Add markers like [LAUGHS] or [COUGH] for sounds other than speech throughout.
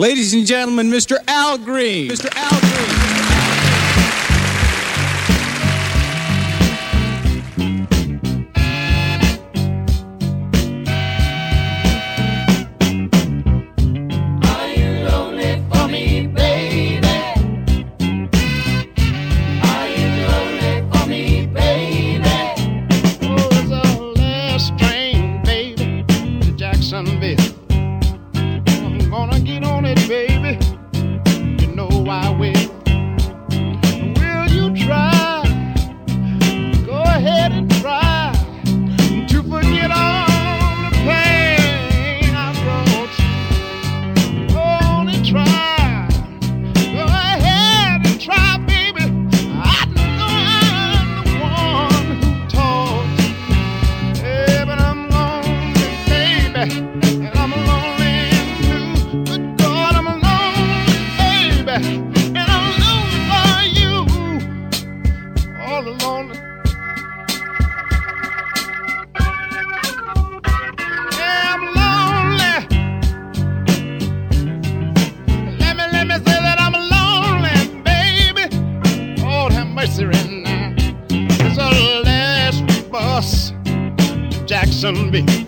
Ladies and gentlemen, Mr. Al Green. Mr. Al Green. Are you lonely for me, baby? Are you lonely for me, baby? Oh, it's a last train, baby, to Jacksonville. Jackson be.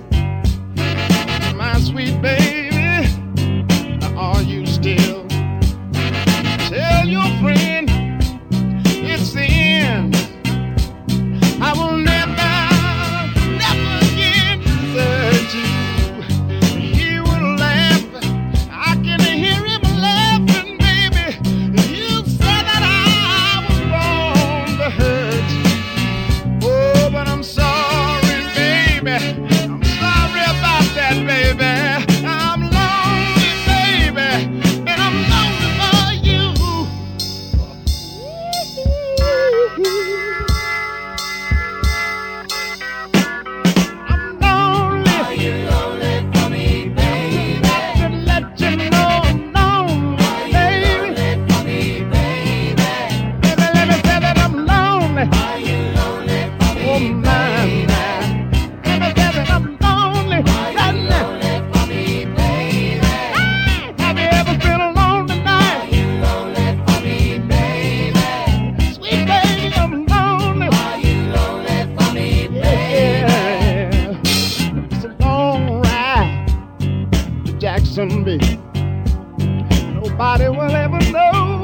Nobody will ever know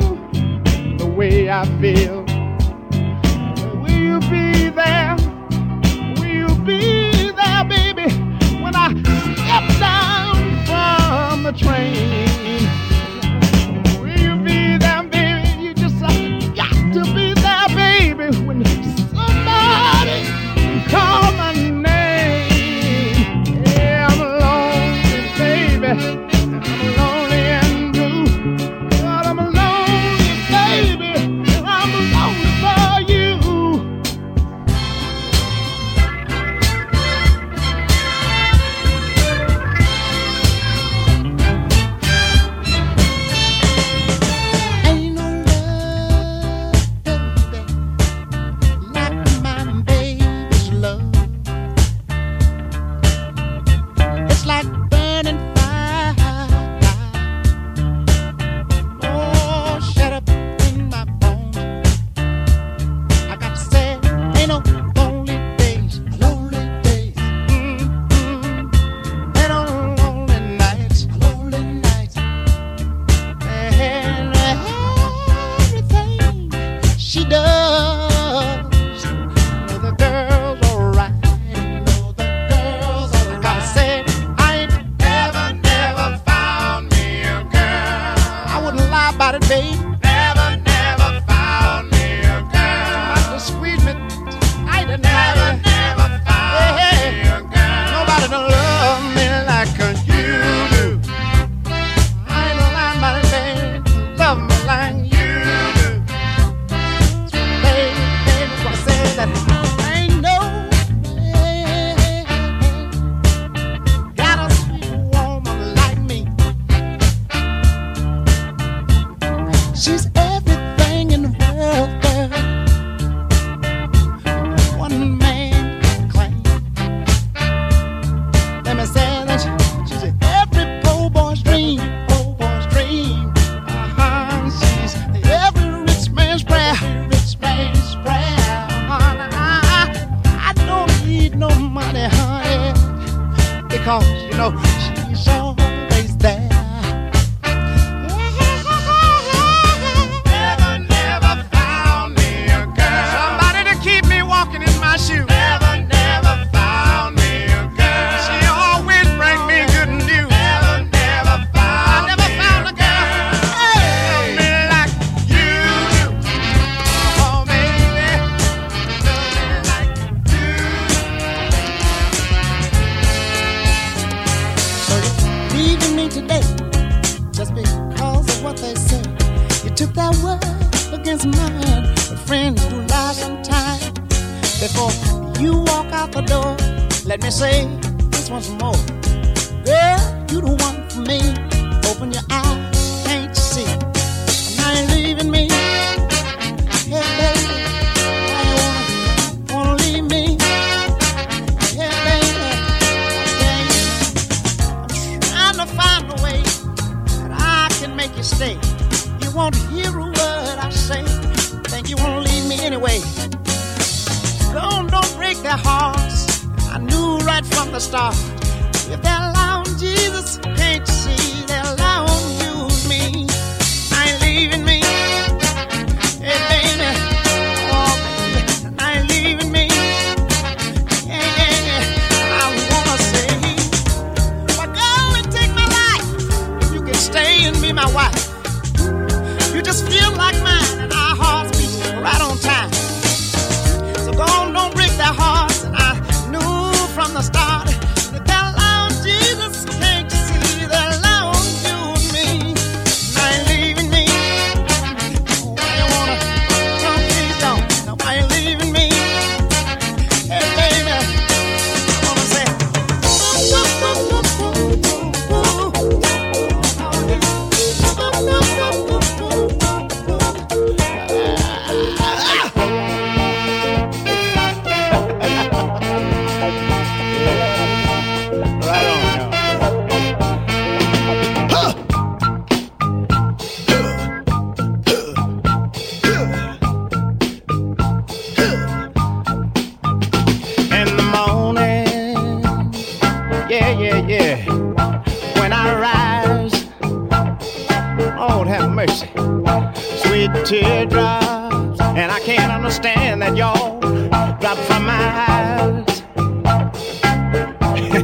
the way I feel. today just because of what they say. You took that word against mine, but friend, you lie sometimes. Before you walk out the door, let me say this once more. Girl, you the one for me. Open your eyes. stop.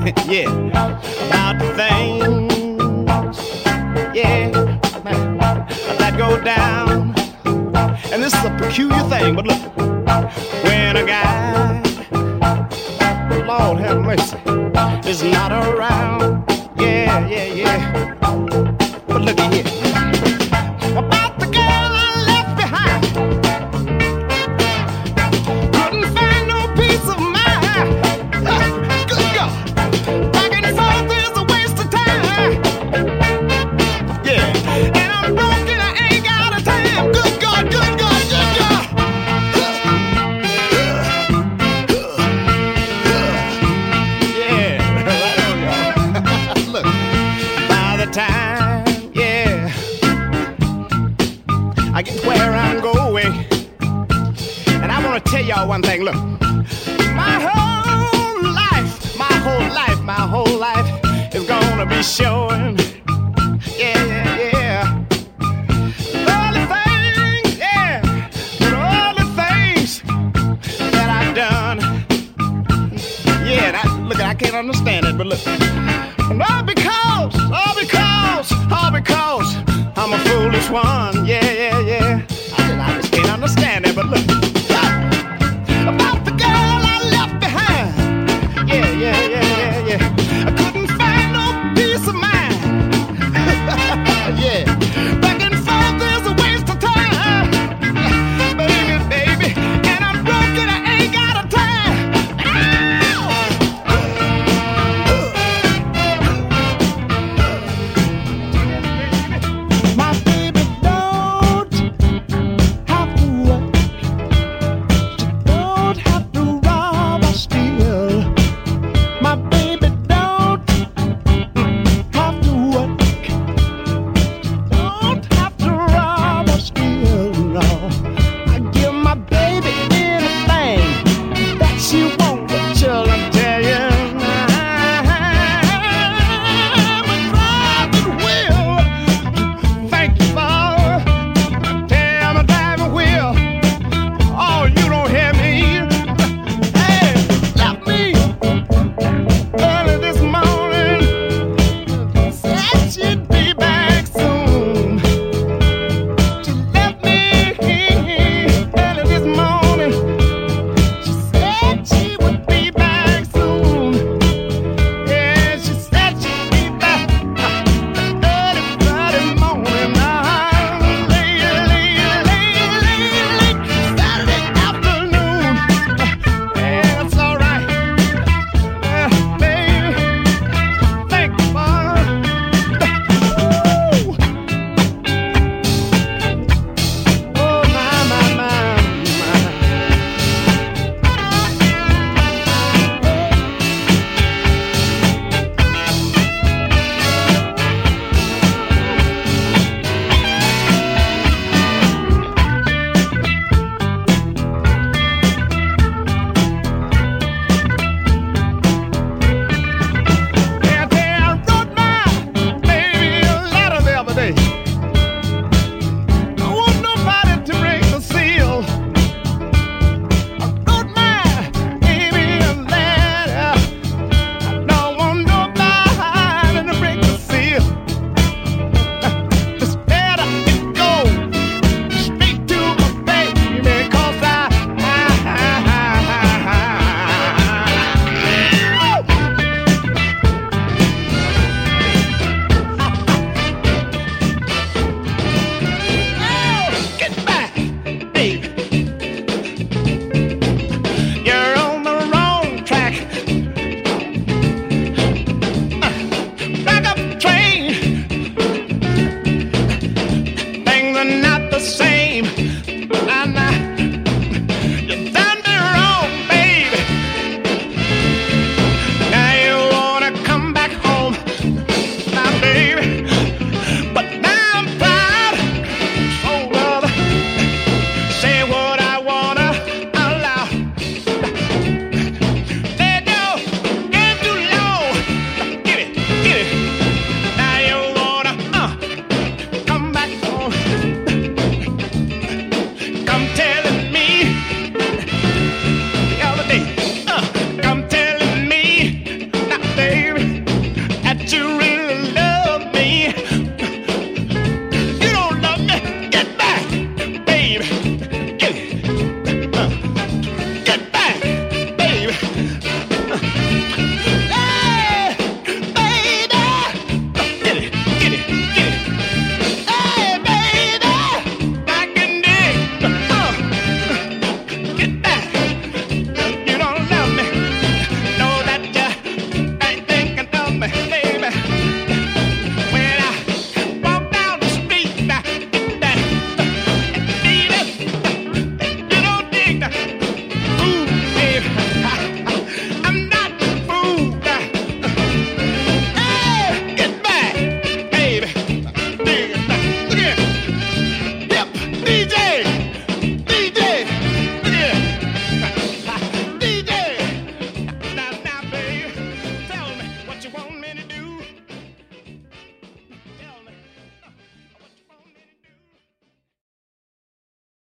[LAUGHS] yeah, about things, yeah, that go down. And this is a peculiar thing, but look, when a guy, Lord have mercy, is not around, yeah, yeah, yeah. get where I'm going. And I want to tell y'all one thing. Look, my whole life, my whole life, my whole life is gonna be showing. Yeah, yeah, yeah. All The only thing, all the things that I've done. Yeah, I, look, I can't understand it, but look.